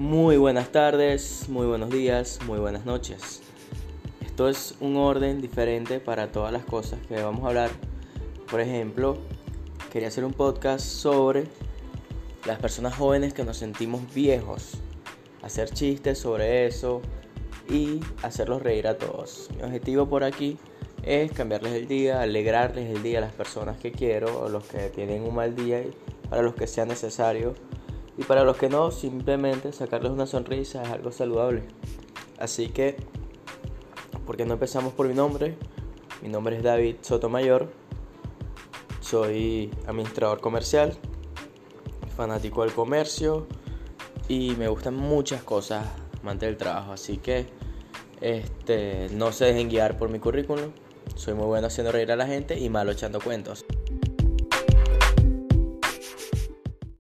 Muy buenas tardes, muy buenos días, muy buenas noches. Esto es un orden diferente para todas las cosas que vamos a hablar. Por ejemplo, quería hacer un podcast sobre las personas jóvenes que nos sentimos viejos. Hacer chistes sobre eso y hacerlos reír a todos. Mi objetivo por aquí es cambiarles el día, alegrarles el día a las personas que quiero o los que tienen un mal día y para los que sea necesario y para los que no, simplemente sacarles una sonrisa es algo saludable. Así que, ¿por qué no empezamos por mi nombre? Mi nombre es David Sotomayor. Soy administrador comercial, fanático del comercio y me gustan muchas cosas amante del trabajo. Así que este, no se dejen guiar por mi currículum. Soy muy bueno haciendo reír a la gente y malo echando cuentos.